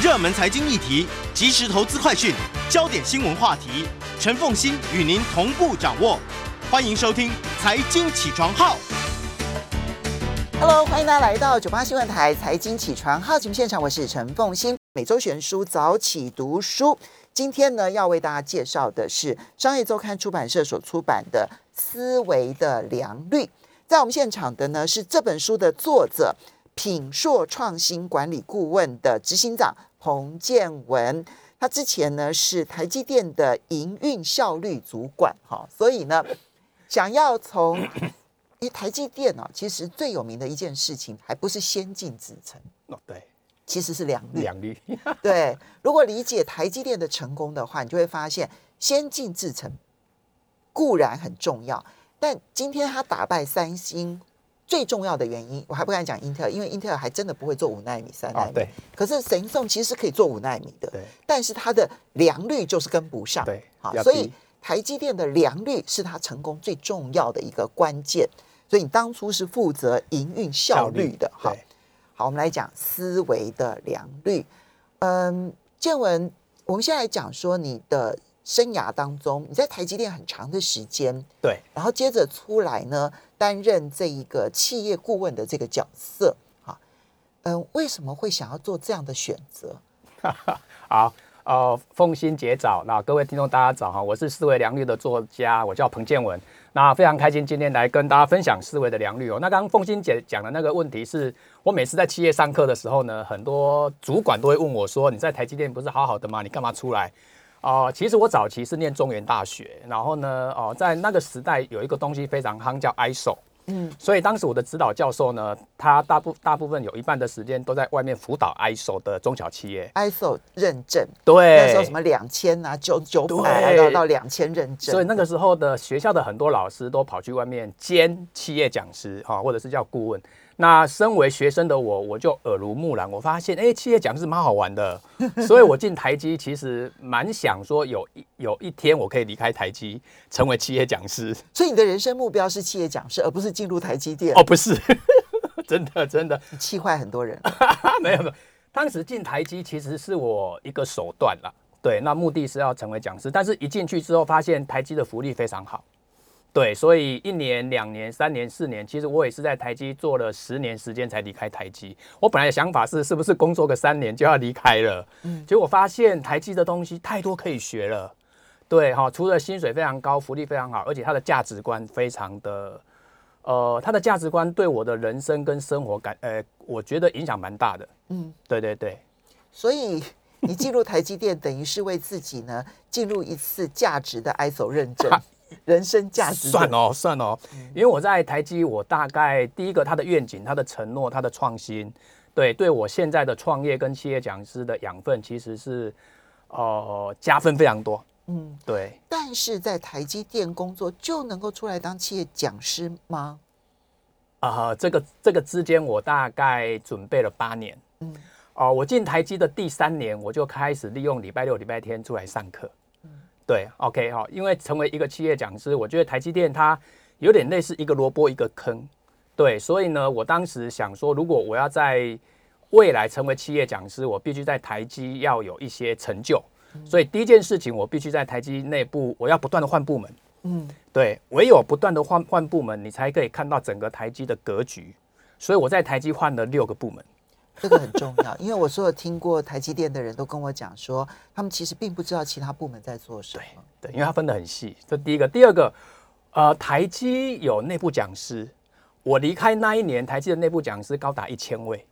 热门财经议题、即时投资快讯、焦点新闻话题，陈凤欣与您同步掌握。欢迎收听《财经起床号》。Hello，欢迎大家来到九八新闻台财经起床号节目现场，我是陈凤欣。每周选书早起读书，今天呢要为大家介绍的是商业周刊出版社所出版的《思维的良率》。在我们现场的呢是这本书的作者品硕创新管理顾问的执行长彭建文。他之前呢是台积电的营运效率主管，哈，所以呢想要从一台积电哦，其实最有名的一件事情，还不是先进制程，哦，对，其实是良率。两率，对，如果理解台积电的成功的话，你就会发现，先进制程固然很重要，但今天他打败三星最重要的原因，我还不敢讲英特尔，因为英特尔还真的不会做五纳米、三纳米。可是神送其实是可以做五纳米的，对但是它的良率就是跟不上。对好，所以台积电的良率是它成功最重要的一个关键。所以你当初是负责营运效率的，好，好，我们来讲思维的良率。嗯，建文，我们现在来讲说你的生涯当中，你在台积电很长的时间，对，然后接着出来呢，担任这一个企业顾问的这个角色，哈，嗯，为什么会想要做这样的选择？好，呃，奉新节早，那各位听众大家早哈，我是思维良率的作家，我叫彭建文，那非常开心今天来跟大家分享思维的良率哦。那刚刚凤欣姐讲的那个问题是，我每次在企业上课的时候呢，很多主管都会问我说，你在台积电不是好好的吗？你干嘛出来？哦、其实我早期是念中原大学，然后呢，哦、在那个时代有一个东西非常夯，叫 ISO。嗯，所以当时我的指导教授呢，他大部大部分有一半的时间都在外面辅导 ISO 的中小企业。ISO 认证，对，那时候什么两千啊、九九百啊对到到两千认证，所以那个时候的学校的很多老师都跑去外面兼企业讲师哈，或者是叫顾问。那身为学生的我，我就耳濡目染，我发现哎、企业讲师蛮好玩的，所以我进台积其实蛮想说有一有一天我可以离开台积，成为企业讲师。所以你的人生目标是企业讲师，而不是进入台积电。哦，不是，真的真的你气坏很多人。没有没有，当时进台积其实是我一个手段啦。对，那目的是要成为讲师，但是一进去之后发现台积的福利非常好。对，所以一年、两年、三年、四年，其实我也是在台积做了十年时间才离开台积。我本来的想法是，是不是工作个三年就要离开了？嗯，结果发现台积的东西太多可以学了。对哈，除了薪水非常高，福利非常好，而且它的价值观非常的，呃，它的价值观对我的人生跟生活感，呃，我觉得影响蛮大的。嗯，对对对，所以你进入台积电，等于是为自己呢进入一次价值的 ISO 认证，人生价值算哦算哦，因为我在台积，我大概第一个他的愿景、他的承诺、他的创新，对对我现在的创业跟企业讲师的养分，其实是呃加分非常多。嗯，对，但是在台积电工作就能够出来当企业讲师吗？啊、这个这个之间我大概准备了八年。嗯哦、我进台积的第三年，我就开始利用礼拜六、礼拜天出来上课。对，OK 哈、因为成为一个企业讲师，我觉得台积电它有点类似一个萝卜一个坑。对，所以呢，我当时想说，如果我要在未来成为企业讲师，我必须在台积要有一些成就。所以第一件事情，我必须在台积内部，我要不断的换部门。嗯，对，唯有不断的换换部门，你才可以看到整个台积的格局。所以我在台积换了六个部门。这个很重要，因为我所有听过台积电的人都跟我讲说，他们其实并不知道其他部门在做什么。对，因为它分得很细。这第一个，第二个，呃，台积有内部讲师，我离开那一年，台积的内部讲师高达一千位。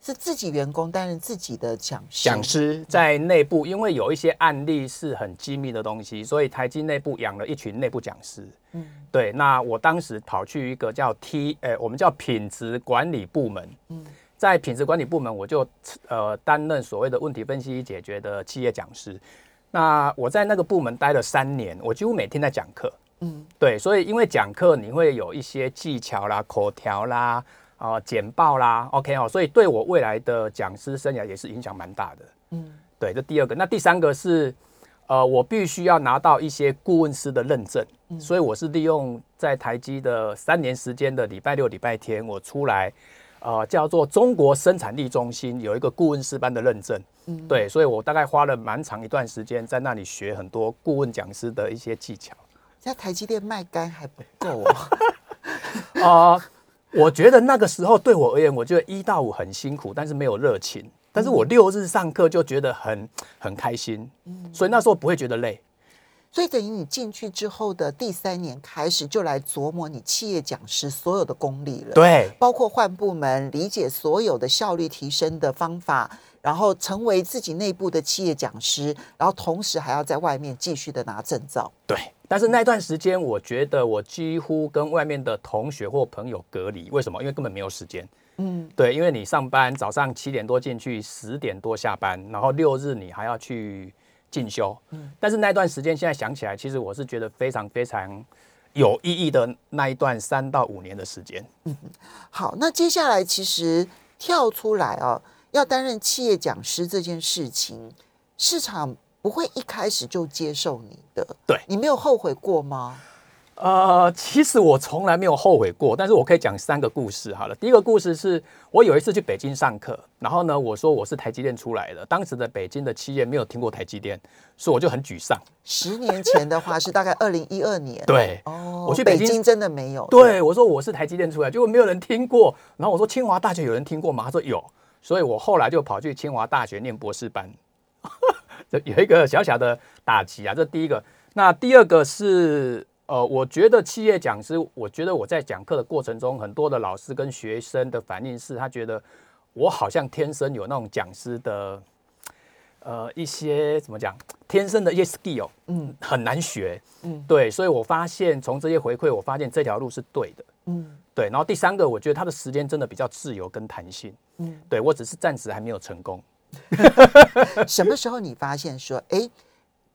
是自己员工担任自己的讲师。讲师在内部，因为有一些案例是很机密的东西，所以台积内部养了一群内部讲师。嗯对，那我当时跑去一个叫 T，呃，我们叫品质管理部门。嗯在品质管理部门，我就呃担任所谓的问题分析解决的企业讲师。那我在那个部门待了三年，我几乎每天在讲课。嗯对，所以因为讲课你会有一些技巧啦、口条啦、啊、简报啦，OK 哦，所以对我未来的讲师生涯也是影响蛮大的。嗯对，这第二个。那第三个是，呃，我必须要拿到一些顾问师的认证，所以我是利用在台积的三年时间的礼拜六、礼拜天，我出来，呃叫做中国生产力中心有一个顾问师班的认证。嗯，对，所以我大概花了蛮长一段时间在那里学很多顾问讲师的一些技巧。在台积电卖干还不够哦。啊、我觉得那个时候对我而言，我觉得一到五很辛苦，但是没有热情。但是我六日上课就觉得很很开心，所以那时候不会觉得累。所以等于你进去之后的第三年开始，就来琢磨你企业讲师所有的功力了。，对，包括换部门、理解所有的效率提升的方法，然后成为自己内部的企业讲师，然后同时还要在外面继续的拿证照。对，但是那段时间，我觉得我几乎跟外面的同学或朋友隔离。为什么？因为根本没有时间。嗯，对，因为你上班早上七点多进去，十点多下班，然后六日你还要去进修。嗯，但是那段时间现在想起来，其实我是觉得非常非常有意义的那一段三到五年的时间。好，那接下来其实跳出来哦，要担任企业讲师这件事情，市场不会一开始就接受你的。对你没有后悔过吗？呃，其实我从来没有后悔过，但是我可以讲三个故事好了。第一个故事是我有一次去北京上课，然后呢，我说我是台积电出来的，当时的北京的企业没有听过台积电，所以我就很沮丧。十年前的话是大概 二零一二年。对，哦，我去北京京真的没有。对，我说我是台积电出来，结果没有人听过。然后我说清华大学有人听过吗？他说有，所以我后来就跑去清华大学念博士班，这有一个小小的打击啊。这第一个，那第二个是呃，我觉得企业讲师，我觉得我在讲课的过程中，很多的老师跟学生的反应是，他觉得我好像天生有那种讲师的。呃，一些怎么讲，天生的一些 skill，嗯很难学，嗯对，所以我发现从这些回馈，我发现这条路是对的，嗯对。然后第三个，我觉得他的时间真的比较自由跟弹性，嗯，对我只是暂时还没有成功。什么时候你发现说，哎，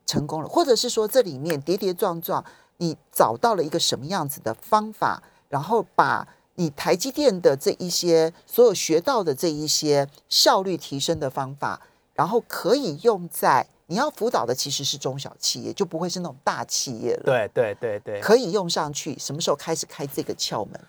成功了，或者是说这里面跌跌撞撞，你找到了一个什么样子的方法，然后把你台积电的这一些所有学到的这一些效率提升的方法，然后可以用在你要辅导的其实是中小企业，就不会是那种大企业了。对对对对。可以用上去，什么时候开始开这个窍门？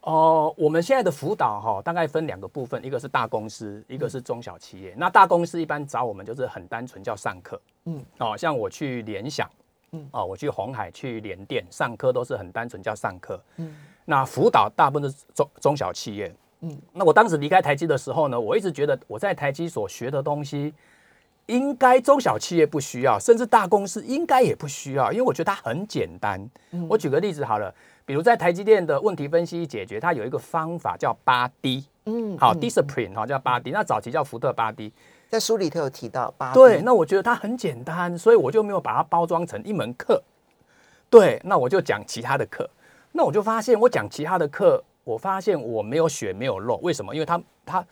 哦、我们现在的辅导哈、大概分两个部分，一个是大公司，一个是中小企业。那大公司一般找我们就是很单纯叫上课，嗯，哦，像我去联想，嗯。哦，我去红海、去联电上课都是很单纯叫上课，嗯。那辅导大部分都是中中小企业，嗯。嗯，那我当时离开台积的时候呢，我一直觉得我在台积所学的东西，应该中小企业不需要，甚至大公司应该也不需要，因为我觉得它很简单。我举个例子好了，比如在台积电的问题分析解决，它有一个方法叫八 D，嗯，好嗯，discipline 哈叫八 D，那早期叫福特八 D，在书里头有提到八对，那我觉得它很简单，所以我就没有把它包装成一门课。对，那我就讲其他的课。那我就发现，我讲其他的课，我发现我没有血没有肉，为什么？因为它它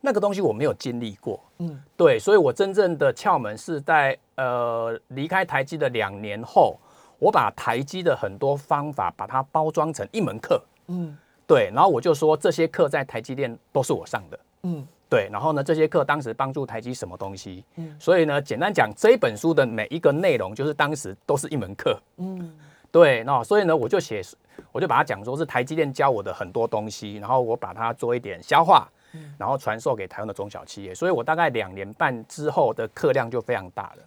那个东西我没有经历过。嗯对，所以我真正的窍门是在呃离开台积的两年后，我把台积的很多方法把它包装成一门课。嗯对，然后我就说这些课在台积电都是我上的。嗯对，然后呢，这些课当时帮助台积什么东西？嗯所以呢，简单讲，这一本书的每一个内容，就是当时都是一门课。嗯对，那所以呢，我就写，我就把它讲说是台积电教我的很多东西，然后我把它做一点消化，然后传授给台湾的中小企业。所以我大概两年半之后的课量就非常大了。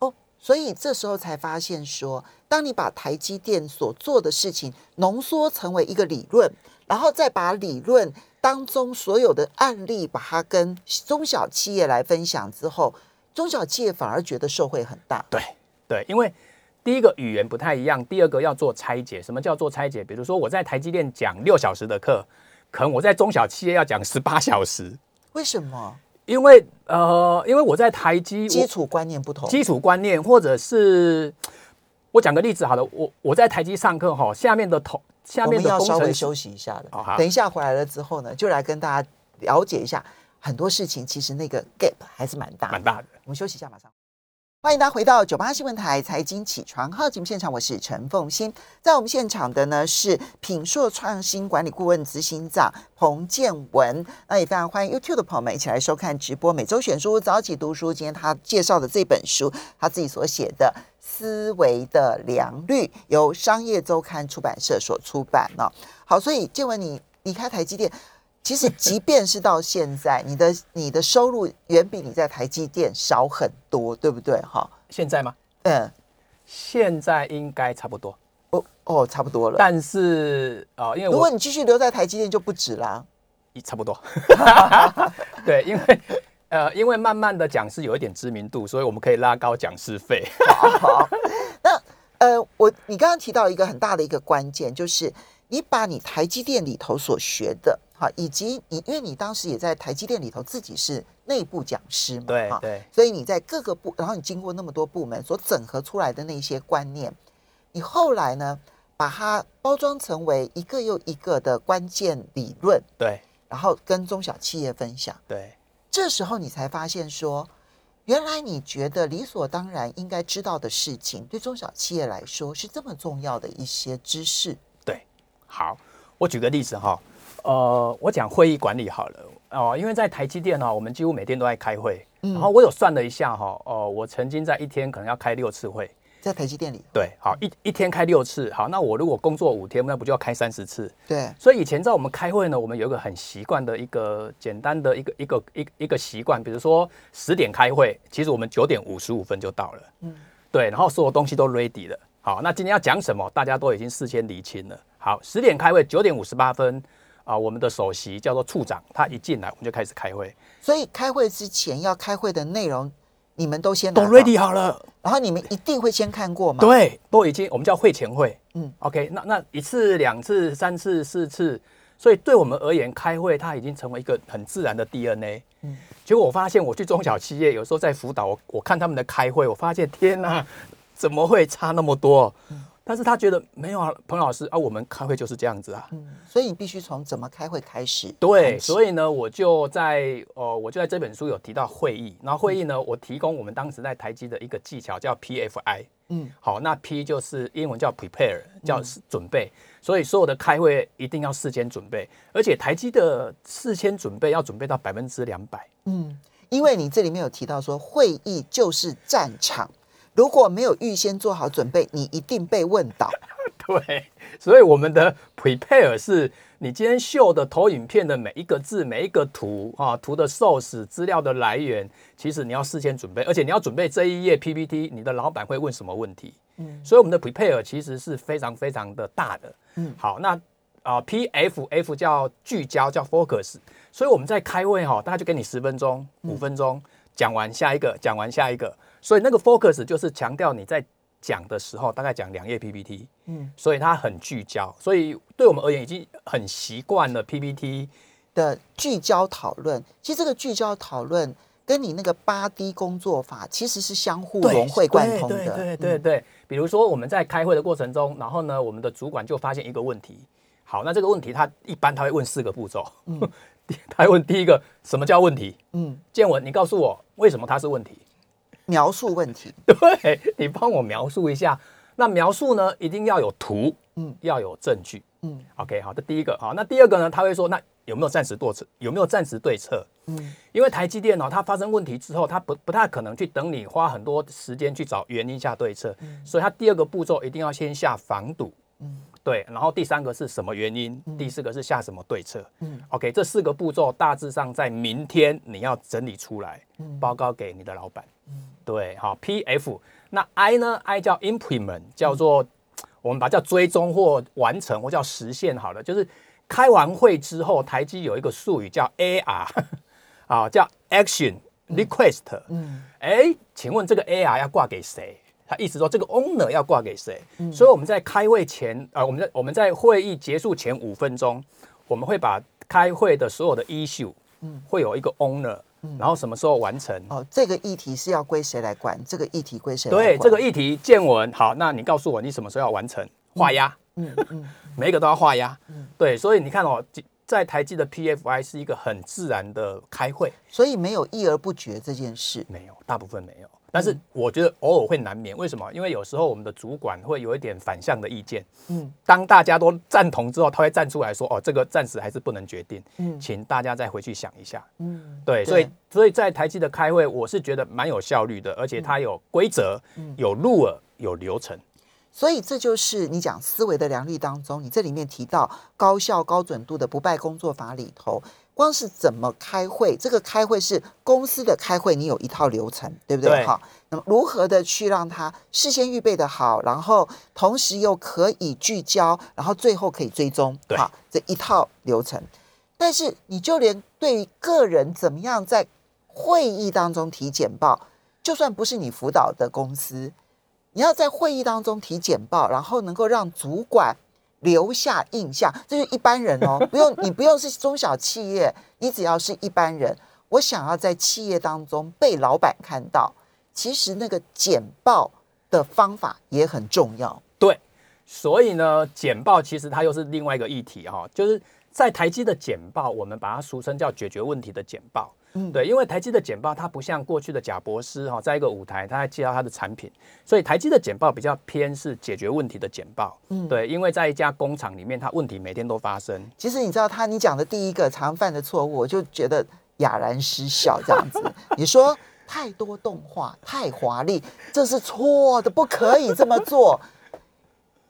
哦，所以这时候才发现说，当你把台积电所做的事情浓缩成为一个理论，然后再把理论当中所有的案例，把它跟中小企业来分享之后，中小企业反而觉得受惠很大。对对，因为第一个语言不太一样，第二个要做拆解。什么叫做拆解？比如说我在台积电讲六小时的课，可能我在中小企业要讲十八小时，为什么？因为呃，因为我在台积基础观念不同。基础观念，或者是我讲个例子好了，我我在台积上课哈，下面的同下我面的们要稍微休息一下的哦。等一下回来了之后呢，就来跟大家了解一下很多事情，其实那个 gap 还是蛮大的。蛮大的。我们休息一下，马上。欢迎大家回到九八新闻台财经起床号节目现场，我是陈凤欣。在我们现场的呢是品硕创新管理顾问执行长彭建文。那也非常欢迎 YouTube 的朋友们一起来收看直播。每周选书早起读书，今天他介绍的这本书，他自己所写的《思维的良率》，由商业周刊出版社所出版呢、好，所以建文，你离开台积电。其实即便是到现在，你的 你的收入远比你在台积电少很多，对不对？哈，现在吗？嗯，现在应该差不多，哦哦，差不多了。但是啊、呃因为如果你继续留在台积电，就不止啦。差不多，对，因为呃，因为慢慢的讲师有一点知名度，所以我们可以拉高讲师费。好，那呃，我你刚刚提到一个很大的一个关键，就是你把你台积电里头所学的，哈，以及你因为你当时也在台积电里头自己是内部讲师嘛，对对所以你在各个部，然后你经过那么多部门所整合出来的那些观念，你后来呢，把它包装成为一个又一个的关键理论，对然后跟中小企业分享。对这时候你才发现说，原来你觉得理所当然应该知道的事情，对中小企业来说是这么重要的一些知识。对，好，我举个例子哈，呃，我讲会议管理好了哦、因为在台积电呢，我们几乎每天都在开会，然后我有算了一下哈，哦、我曾经在一天可能要开六次会。在台积电里，对，好一一天开六次，好，那我如果工作五天，那不就要开三十次？对，所以以前在我们开会呢，我们有一个很习惯的一个简单的一个一个一个一个习惯，比如说十点开会，其实我们九点五十五分就到了，嗯，对，然后所有东西都 ready 了。好，那今天要讲什么，大家都已经事先厘清了。好，十点开会，九点五十八分啊，我们的首席叫做处长，他一进来我们就开始开会，所以开会之前要开会的内容，你们都先都 ready 好了。然后你们一定会先看过吗？，对，都已经我们叫会前会，嗯嗯，OK，那那一次、两次、三次、四次，所以对我们而言，开会它已经成为一个很自然的 DNA。嗯嗯，结果我发现我去中小企业，有时候在辅导，我我看他们的开会，我发现天哪，怎么会差那么多？但是他觉得没有啊，彭老师啊，我们开会就是这样子啊。嗯，所以你必须从怎么开会开始。对，所以以呢，我就在呃，我就在这本书有提到会议，然后会议呢，我提供我们当时在台积的一个技巧叫 PFI。嗯好，那 P 就是英文叫 prepare，叫准备，所以所有的开会一定要事先准备，而且台积的事先准备要准备到百分之两百。嗯，因为你这里面有提到说，会议就是战场，如果没有预先做好准备，你一定被问倒。对，所以我们的 prepare 是你今天秀的投影片的每一个字、每一个图啊，图的 source 资料的来源，其实你要事先准备，而且你要准备这一页 PPT，你的老板会问什么问题。嗯，所以我们的 prepare 其实是非常非常的大的。嗯，好，那啊、P F F 叫聚焦，叫 focus，所以我们在开会哈、大概就给你十分钟、五分钟，讲完下一个，讲完下一个，所以那个 focus 就是强调你在讲的时候大概讲两页 PPT。嗯所以它很聚焦，所以对我们而言已经很习惯了 PPT。的聚焦讨论，其实这个聚焦讨论跟你那个八 D 工作法其实是相互融会贯通的。对对对对对。比如说我们在开会的过程中，然后呢，我们的主管就发现一个问题。好，那这个问题他一般他会问四个步骤。嗯，他会问第一个什么叫问题？嗯，建文，你告诉我为什么它是问题？描述问题。对你帮我描述一下。那描述呢，一定要有图，嗯嗯，要有证据。嗯 OK，好，这第一个好，那第二个呢？他会说，那有没有暂时对策？有没有暂时对策？嗯因为台积电哦，它发生问题之后，它不不太可能去等你花很多时间去找原因下对策，所以它第二个步骤一定要先下防堵。嗯对，然后第三个是什么原因？第四个是下什么对策？嗯 OK，这四个步骤大致上在明天你要整理出来，嗯报告给你的老板。对，好，PF，那 I 呢？I 叫 implement，叫做、我们把它叫追踪或完成或叫实现好了，就是开完会之后，台积有一个术语叫 AR，啊，叫 Action Request。嗯哎，请问这个 AR 要挂给谁？他意思说这个 owner 要挂给谁？所以我们在开会前，呃，我们在我们在会议结束前五分钟，我们会把开会的所有的 issue，会有一个 owner，、然后什么时候完成？哦，这个议题是要归谁来管？这个议题归谁来对？这个议题见闻，好，那你告诉我你什么时候要完成画押？嗯嗯 每一个都要画押。嗯对，所以你看哦，在台积的 PFI 是一个很自然的开会，所以没有议而不决这件事。没有，大部分没有。但是我觉得偶尔会难免，为什么？因为有时候我们的主管会有一点反向的意见。嗯当大家都赞同之后，他会站出来说：“哦，这个暂时还是不能决定，嗯请大家再回去想一下。”嗯，对，所以所以在台积的开会，我是觉得蛮有效率的，而且它有规则、有路尔、有流程。所以这就是你讲思维的良率当中，你这里面提到高效高准度的不败工作法里头，光是怎么开会，这个开会是公司的开会，你有一套流程，对不对？对好，那么如何的去让他事先预备的好，然后同时又可以聚焦，然后最后可以追踪，好，这一套流程。但是你就连对于个人怎么样在会议当中提简报，就算不是你辅导的公司，你要在会议当中提简报，然后能够让主管留下印象，这是一般人哦，不用你不用是中小企业，你只要是一般人，我想要在企业当中被老板看到，其实那个简报的方法也很重要。对，所以呢，简报其实它又是另外一个议题哈、就是在台积的简报，我们把它俗称叫解决问题的简报。嗯对，因为台积的简报它不像过去的贾博士哈，在一个舞台他在介绍他的产品，所以台积的简报比较偏是解决问题的简报。嗯对，因为在一家工厂里面，它问题每天都发生。其实你知道他你讲的第一个常犯的错误，我就觉得哑然失笑这样子。你说太多动画太华丽，这是错的，不可以这么做。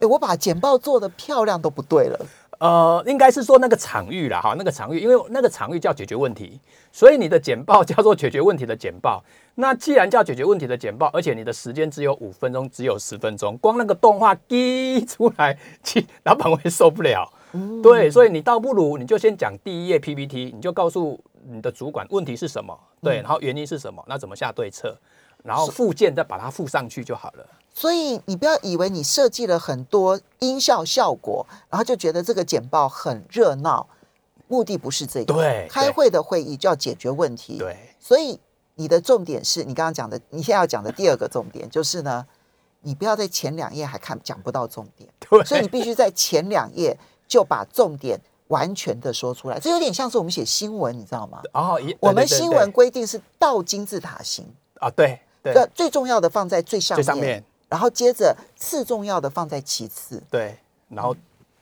哎我把简报做的漂亮都不对了。呃，应该是说那个场域啦，哈，那个场域，因为那个场域叫解决问题，所以你的简报叫做解决问题的简报。那既然叫解决问题的简报，而且你的时间只有五分钟，只有十分钟，光那个动画滴出来，其 老板会受不了。对，所以你倒不如你就先讲第一页 PPT，你就告诉你的主管问题是什么，对，然后原因是什么，那怎么下对策，然后附件再把它附上去就好了。所以你不要以为你设计了很多音效效果，然后就觉得这个简报很热闹，目的不是这个。对开会的会议就要解决问题。对，所以你的重点是你刚刚讲的，你现在要讲的第二个重点就是呢，你不要在前两页还看讲不到重点，对，所以你必须在前两页就把重点完全的说出来。这有点像是我们写新闻，你知道吗？哦，一我们新闻对规定是倒金字塔型，啊，对对对，最重要的放在最上面，最上面。然后接着次重要的放在其次，对，然后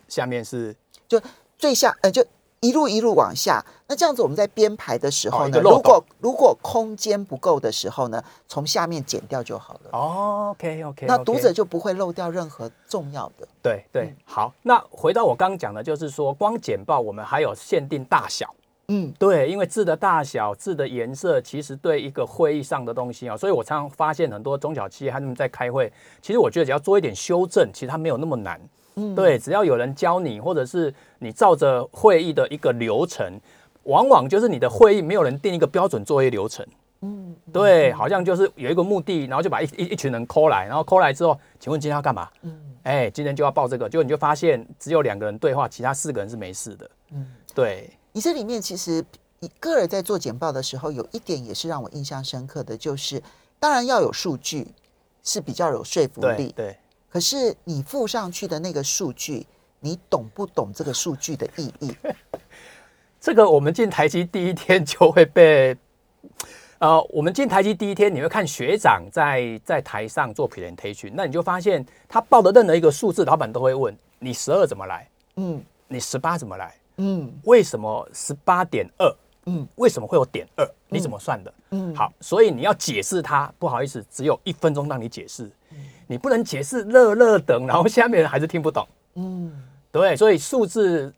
下面是就最下呃就一路一路往下。那这样子我们在编排的时候呢，如果如果空间不够的时候呢，从下面剪掉就好了。哦，OK OK，那读者就不会漏掉任何重要的。对对好。那回到我刚刚讲的，就是说光简报我们还有限定大小。嗯，对，因为字的大小、字的颜色，其实对一个会议上的东西啊，所以我常常发现很多中小企业他们在开会，其实我觉得只要做一点修正，其实它没有那么难。嗯对，只要有人教你，或者是你照着会议的一个流程，往往就是你的会议没有人定一个标准作业流程。嗯，对，好像就是有一个目的，然后就把一一一群人 call 来，然后 call 来之后，请问今天要干嘛？嗯哎，今天就要报这个，结果你就发现只有两个人对话，其他四个人是没事的。嗯，对，你这里面其实你个人在做简报的时候，有一点也是让我印象深刻的，就是当然要有数据是比较有说服力，对对，可是你附上去的那个数据，你懂不懂这个数据的意义？这个我们进台积第一天就会被，呃，我们进台积第一天，你会看学长在在台上做 presentation，那你就发现他报的任何一个数字，老板都会问你十二怎么来，嗯。你十八怎么来，嗯为什么十八点二？嗯为什么会有点二？你怎么算的？嗯，好，所以你要解释它，不好意思，只有一分钟让你解释，你不能解释乐乐等，然后下面人还是听不懂。嗯对，所以数字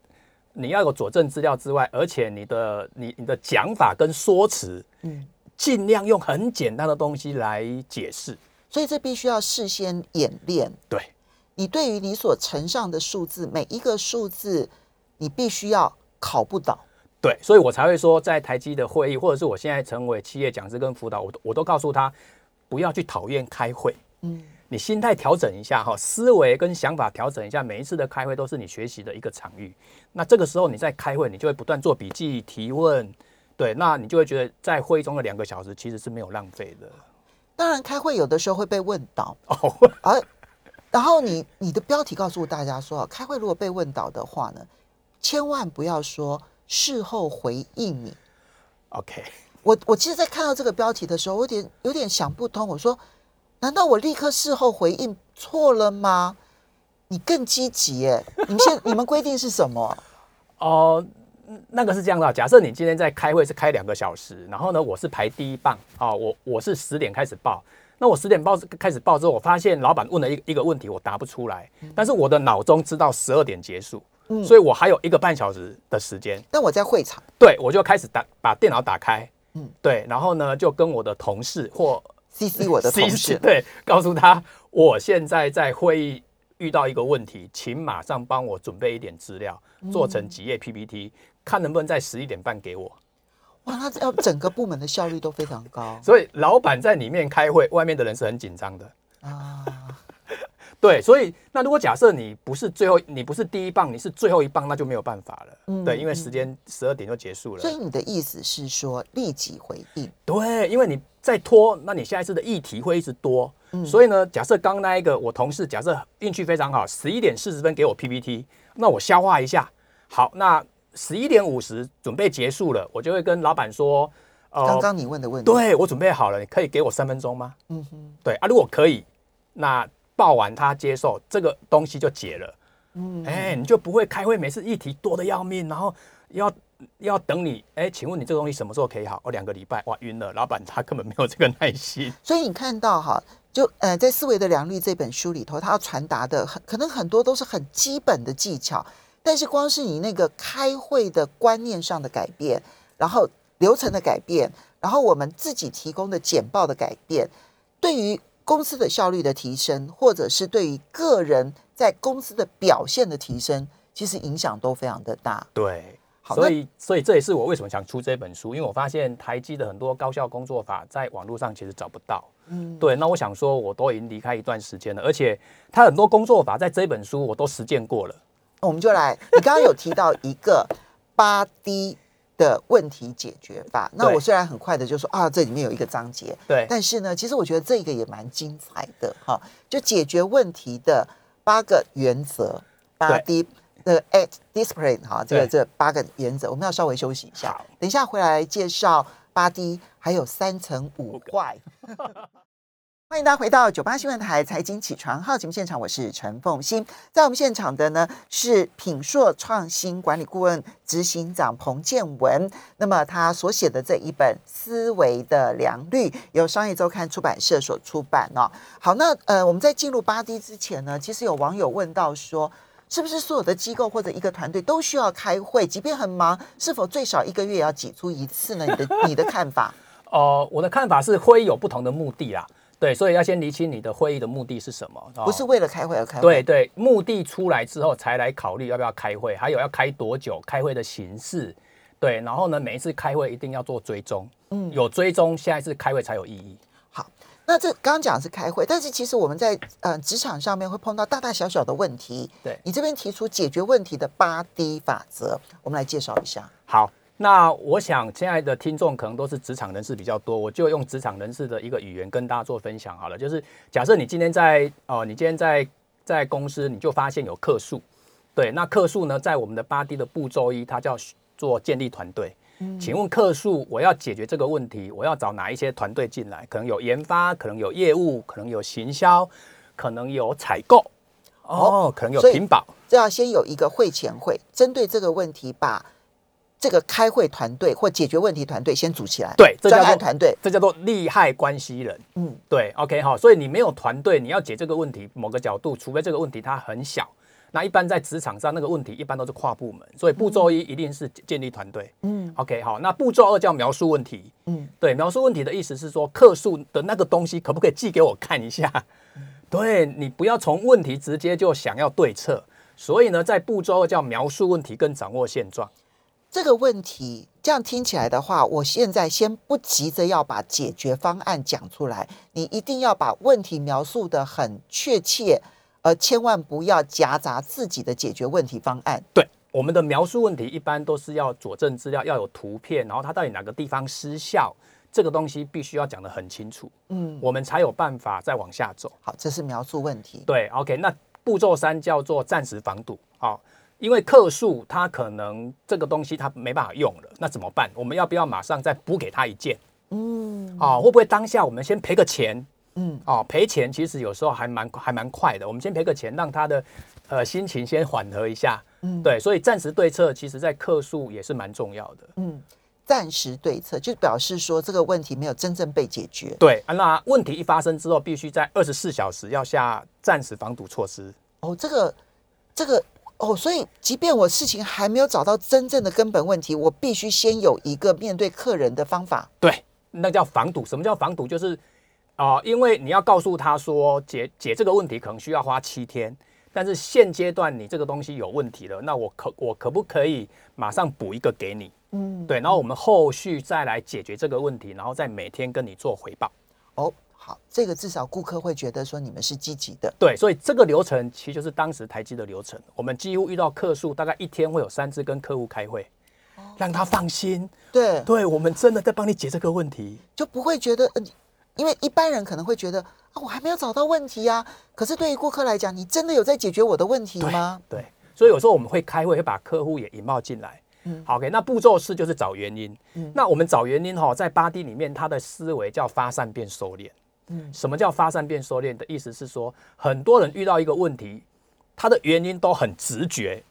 你要有佐证资料之外，而且你的你你的讲法跟说辞，嗯，尽量用很简单的东西来解释。所以这必须要事先演练。对你对于你所呈上的数字，每一个数字，你必须要考不倒。对，所以我才会说，在台积的会议，或者是我现在成为企业讲师跟辅导，我都我都告诉他，不要去讨厌开会。嗯你心态调整一下哈，思维跟想法调整一下，每一次的开会都是你学习的一个场域。那这个时候你在开会，你就会不断做笔记、提问，对，那你就会觉得在会议中的两个小时其实是没有浪费的。当然，开会有的时候会被问倒，哦，而然后你你的标题告诉大家说，开会如果被问倒的话呢，千万不要说事后回应你。OK，我我其实，在看到这个标题的时候，我有点有点想不通。我说，难道我立刻事后回应错了吗？你更积极耶！你们现 你们规定是什么？哦、那个是这样的，假设你今天在开会是开两个小时，然后呢，我是排第一棒啊、我我是十点开始报，那那我十点报开始报之后，我发现老板问了一一个问题，我答不出来，但是我的脑中知道十二点结束，所以我还有一个半小时的时间。但我在会场，对我就开始打把电脑打开，嗯，对，然后呢就跟我的同事或 C C 我的同事，对，告诉他我现在在会议遇到一个问题，请马上帮我准备一点资料，做成几页 PPT，看能不能在十一点半给我。哇，那要整个部门的效率都非常高。所以老板在里面开会，外面的人是很紧张的啊。对，所以那如果假设你不是最后，你不是第一棒，你是最后一棒，那就没有办法了。嗯，对，因为时间十二点就结束了。所以你的意思是说立即回应？对，因为你再拖，那你下一次的议题会一直多。嗯，所以呢，假设刚那一个我同事假设运气非常好，十一点四十分给我 PPT，那我消化一下。好，那。十一点五十准备结束了，我就会跟老板说：“呃，刚刚你问的问题，对我准备好了，你可以给我三分钟吗？”嗯哼，对啊，如果可以，那报完他接受这个东西就解了。嗯，哎，你就不会开会，每次议题多的要命，然后要要等你。哎，请问你这个东西什么时候可以好？哦，两个礼拜，哇，晕了。老板他根本没有这个耐心。所以你看到哈，就呃，在《思维的良率》这本书里头，他要传达的很可能很多都是很基本的技巧。但是光是你那个开会的观念上的改变，然后流程的改变，然后我们自己提供的简报的改变，对于公司的效率的提升，或者是对于个人在公司的表现的提升，其实影响都非常的大。对，所以所以这也是我为什么想出这本书，因为我发现台积的很多高效工作法在网络上其实找不到。嗯，对，那我想说，我都已经离开一段时间了，而且他很多工作法在这本书我都实践过了。我们就来，你刚刚有提到一个八 D 的问题解决法。那我虽然很快的就说啊，这里面有一个章节，对，但是呢，其实我觉得这个也蛮精彩的哈。就解决问题的八个原则，八 D 的 at discipline 哈，这个这八个原则，我们要稍微休息一下，等一下回来介绍八 D，还有三层五坏。欢迎大家回到九八新闻台财经起床号节目现场，我是陈凤欣。在我们现场的呢是品硕创新管理顾问执行长彭建文。那么他所写的这一本《思维的良率》由商业周刊出版社所出版哦。好，那呃我们在进入八 D 之前呢，其实有网友问到说，是不是所有的机构或者一个团队都需要开会？即便很忙，是否最少一个月要挤出一次呢？你的你的看法？哦，我的看法是会有不同的目的啦。对，所以要先厘清你的会议的目的是什么，不是为了开会而开会。对对，目的出来之后才来考虑要不要开会，还有要开多久，开会的形式。对，然后呢，每一次开会一定要做追踪，嗯，有追踪，下一次开会才有意义。好，那这刚刚讲是开会，但是其实我们在呃职场上面会碰到大大小小的问题。对你这边提出解决问题的八 D 法则，我们来介绍一下。好。那我想，亲爱的听众可能都是职场人士比较多，我就用职场人士的一个语言跟大家做分享好了。就是假设你今天在哦，你今天在在公司，你就发现有客数，对，那客数呢，在我们的八 D 的步骤一，它叫做建立团队。嗯，请问客数，我要解决这个问题，我要找哪一些团队进来？可能有研发，可能有业务，可能有行销，可能有采购，哦，可能有屏保。这要先有一个会前会，针对这个问题把。这个开会团队或解决问题团队先组起来，对，这叫做团队，这叫做利害关系人。嗯，对，OK 好，所以你没有团队，你要解这个问题，某个角度，除非这个问题它很小，那一般在职场上那个问题一般都是跨部门，所以步骤一一定是建立团队。嗯，OK 好，那步骤二叫描述问题。嗯，对，描述问题的意思是说，客诉的那个东西可不可以寄给我看一下？对你不要从问题直接就想要对策，所以呢，在步骤二叫描述问题跟掌握现状。这个问题这样听起来的话，我现在先不急着要把解决方案讲出来，你一定要把问题描述的很确切，而千万不要夹杂自己的解决问题方案。对，我们的描述问题一般都是要佐证资料，要有图片，然后它到底哪个地方失效，这个东西必须要讲得很清楚，嗯，我们才有办法再往下走。好，这是描述问题。对，OK，那步骤三叫做暂时防堵，好。因为客数他可能这个东西他没办法用了，那怎么办？我们要不要马上再补给他一件？嗯，啊，会不会当下我们先赔个钱？嗯，哦，赔钱其实有时候还蛮还蛮快的。我们先赔个钱，让他的呃心情先缓和一下。嗯，对，所以暂时对策其实在客数也是蛮重要的。嗯，暂时对策，就表示说这个问题没有真正被解决。对啊，那问题一发生之后，必须在二十四小时要下暂时防堵措施。哦，这个这个哦，所以即便我事情还没有找到真正的根本问题，我必须先有一个面对客人的方法。对，那叫防堵。什么叫防堵？就是啊、因为你要告诉他说解解这个问题可能需要花七天，但是现阶段你这个东西有问题了，那我可我可不可以马上补一个给你？嗯，对，然后我们后续再来解决这个问题，然后再每天跟你做回报。哦，好，这个至少顾客会觉得说你们是积极的。对，所以这个流程其实就是当时台积的流程。我们几乎遇到客诉，大概一天会有三次跟客户开会，让他放心。对，对我们真的在帮你解这个问题。就不会觉得，呃，因为一般人可能会觉得啊，我还没有找到问题啊。可是对于顾客来讲，你真的有在解决我的问题吗？对，所以有时候我们会开会，会把客户也引爆进来。嗯好，OK，那步骤四就是找原因。嗯那我们找原因哈、在八 D 里面，它的思维叫发散变收敛。嗯什么叫发散变收敛的意思是说，很多人遇到一个问题，他的原因都很直觉，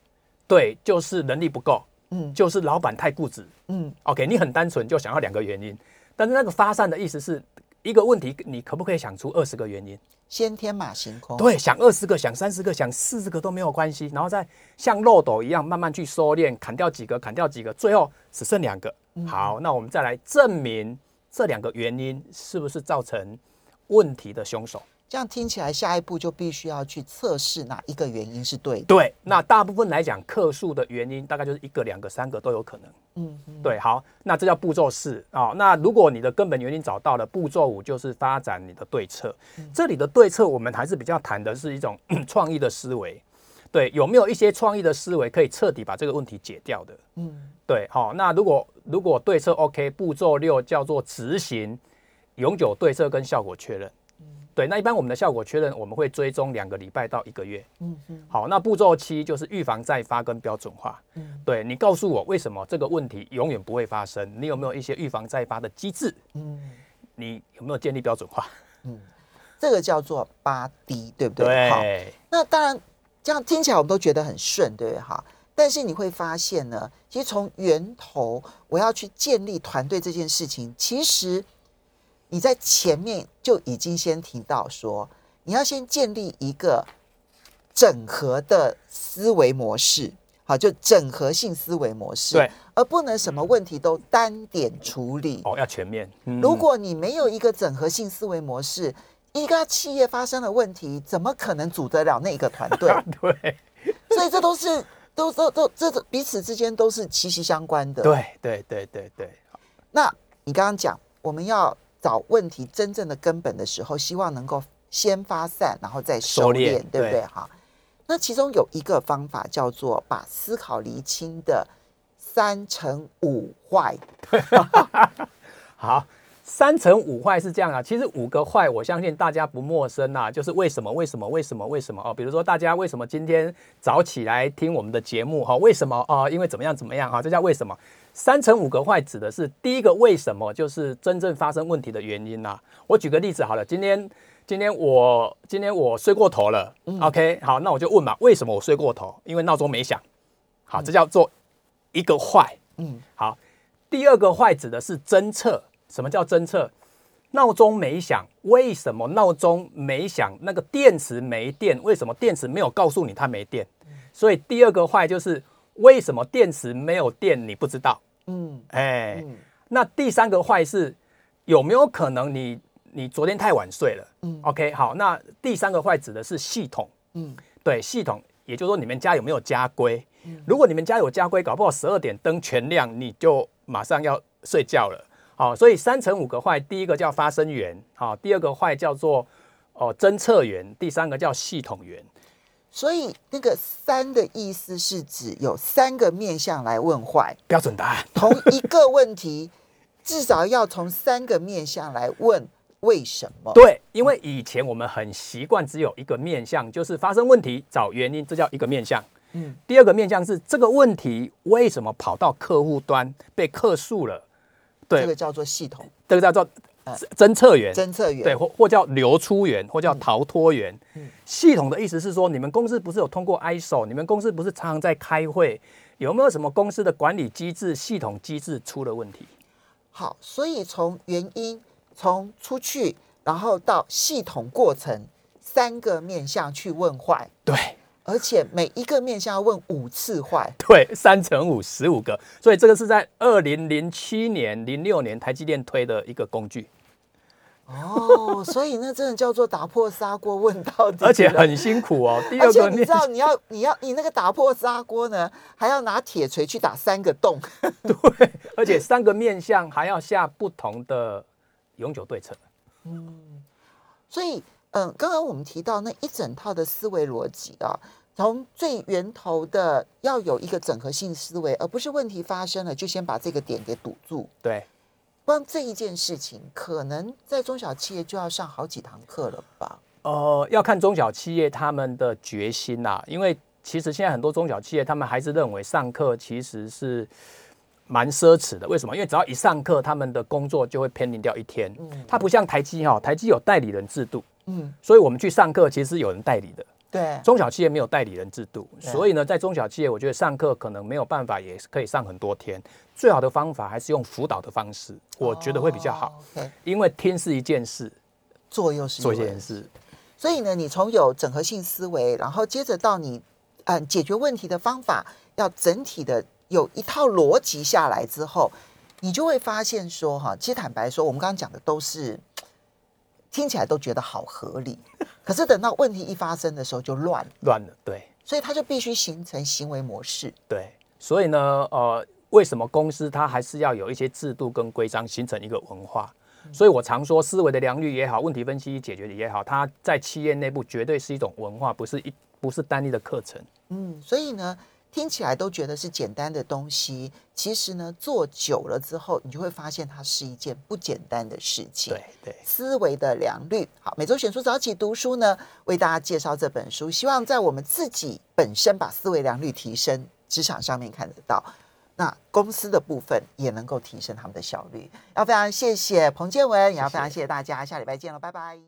对，就是能力不够，嗯就是老板太固执。嗯 OK，你很单纯就想要两个原因，但是那个发散的意思是一个问题，你可不可以想出二十个原因？先天马行空。对，想二十个、想三十个、想四十个都没有关系，然后再像漏斗一样慢慢去收敛，砍掉几个，砍掉几个，最后只剩两个。好，那我们再来证明这两个原因是不是造成问题的凶手。这样听起来，下一步就必须要去测试哪一个原因是对的。对，那大部分来讲，客诉的原因大概就是一个、两个、三个都有可能。嗯嗯对，好，那这叫步骤四啊、那如果你的根本原因找到了，步骤五就是发展你的对策。这里的对策，我们还是比较谈的是一种 创意的思维。对，有没有一些创意的思维可以彻底把这个问题解掉的？嗯对，好，那如果如果对策 OK，步骤六叫做执行永久对策跟效果确认。对，那一般我们的效果确认，我们会追踪两个礼拜到一个月。嗯嗯好，那步骤七就是预防再发跟标准化。嗯对你告诉我为什么这个问题永远不会发生？你有没有一些预防再发的机制？嗯，你有没有建立标准化？嗯这个叫做八 D，对不对？好，对，那当然，这样听起来我们都觉得很顺，对不对？哈，但是你会发现呢，其实从源头我要去建立团队这件事情，其实你在前面就已经先提到说，你要先建立一个整合的思维模式，好，就整合性思维模式，对，而不能什么问题都单点处理。哦，要全面。嗯如果你没有一个整合性思维模式，一个企业发生了问题，怎么可能组得了那个团队？对所以这都是都都都这这彼此之间都是息息相关的。，对对对对对，那你刚刚讲我们要找问题真正的根本的时候，希望能够先发散，然后再收收敛，敛对不对？哈，那其中有一个方法叫做把思考厘清的三乘五坏。好。三乘五坏是这样啊，其实五个坏，我相信大家不陌生啊，就是为什么为什么为什么为什么哦，比如说大家为什么今天早起来听我们的节目哈、为什么哦？因为怎么样怎么样哈、这叫为什么？三乘五个坏指的是第一个为什么，就是真正发生问题的原因呐、我举个例子好了，今天今天我今天我睡过头了、o k 好，那我就问嘛，为什么我睡过头？因为闹钟没响，好，这叫做一个坏。嗯好，第二个坏指的是侦测。什么叫侦测？闹钟没响，为什么闹钟没响？那个电池没电，为什么电池没有告诉你它没电？所以第二个坏就是为什么电池没有电，你不知道。嗯哎、嗯那第三个坏是有没有可能你你昨天太晚睡了？嗯 OK，好，那第三个坏指的是系统。嗯对系统，也就是说你们家有没有家规？如果你们家有家规，搞不好十二点灯全亮，你就马上要睡觉了。好，所以三乘五个坏，第一个叫发生源，好，第二个坏叫做哦侦测源，第三个叫系统源。所以那个三的意思是指有三个面向来问坏，标准答案。同一个问题，至少要从三个面向来问为什么。对，因为以前我们很习惯只有一个面向，就是发生问题找原因，这叫一个面向。嗯第二个面向是这个问题为什么跑到客户端被客诉了？对，这个叫做系统这个叫做呃侦测员。侦测员。对，或或叫流出员，或叫逃脱源。嗯系统的意思是说，你们公司不是有通过 ISO，你们公司不是常常在开会，有没有什么公司的管理机制、系统机制出了问题？好，所以从原因，从出去，然后到系统过程，三个面向去问坏，对而且每一个面向要问五次坏。对，三乘五十五个，所以这个是在二零零七年、零六年台积电推的一个工具，哦，所以那真的叫做打破砂锅问到底，而且很辛苦哦。第二个面你知道，你要你要你那个打破砂锅呢，还要拿铁锤去打三个洞。对，而且三个面向还要下不同的永久对策。所以，嗯，刚刚我们提到那一整套的思维逻辑啊，从最源头的要有一个整合性思维，而不是问题发生了就先把这个点给堵住。对，光这一件事情，可能在中小企业就要上好几堂课了吧？呃，要看中小企业他们的决心啦、因为其实现在很多中小企业他们还是认为上课其实是蛮奢侈的。为什么？因为只要一上课，他们的工作就会偏离掉一天。嗯它不像台积哈，台积有代理人制度，嗯，所以我们去上课其实是有人代理的。对，中小企业没有代理人制度，所以呢，在中小企业，我觉得上课可能没有办法，也可以上很多天。最好的方法还是用辅导的方式，我觉得会比较好。哦 OK，因为听是一件事，做又是做一件事。所以呢，你从有整合性思维，然后接着到你嗯、呃解决问题的方法，要整体的有一套逻辑下来之后，你就会发现说哈，其实坦白说，我们刚刚讲的都是听起来都觉得好合理，可是等到问题一发生的时候就乱了，乱了，对所以它就必须形成行为模式。对。所以呢，呃，为什么公司它还是要有一些制度跟规章，形成一个文化？所以我常说，思维的良率也好，问题分析解决的也好，它在企业内部绝对是一种文化，不是一不是单一的课程。嗯，所以呢，听起来都觉得是简单的东西，其实呢，做久了之后，你就会发现它是一件不简单的事情。对对。思维的良率。好，每周选书早起读书呢，为大家介绍这本书，希望在我们自己本身把思维良率提升，职场上面看得到。那公司的部分也能够提升他们的效率。要非常谢谢彭建文，也要非常谢谢大家，下礼拜见了，拜拜。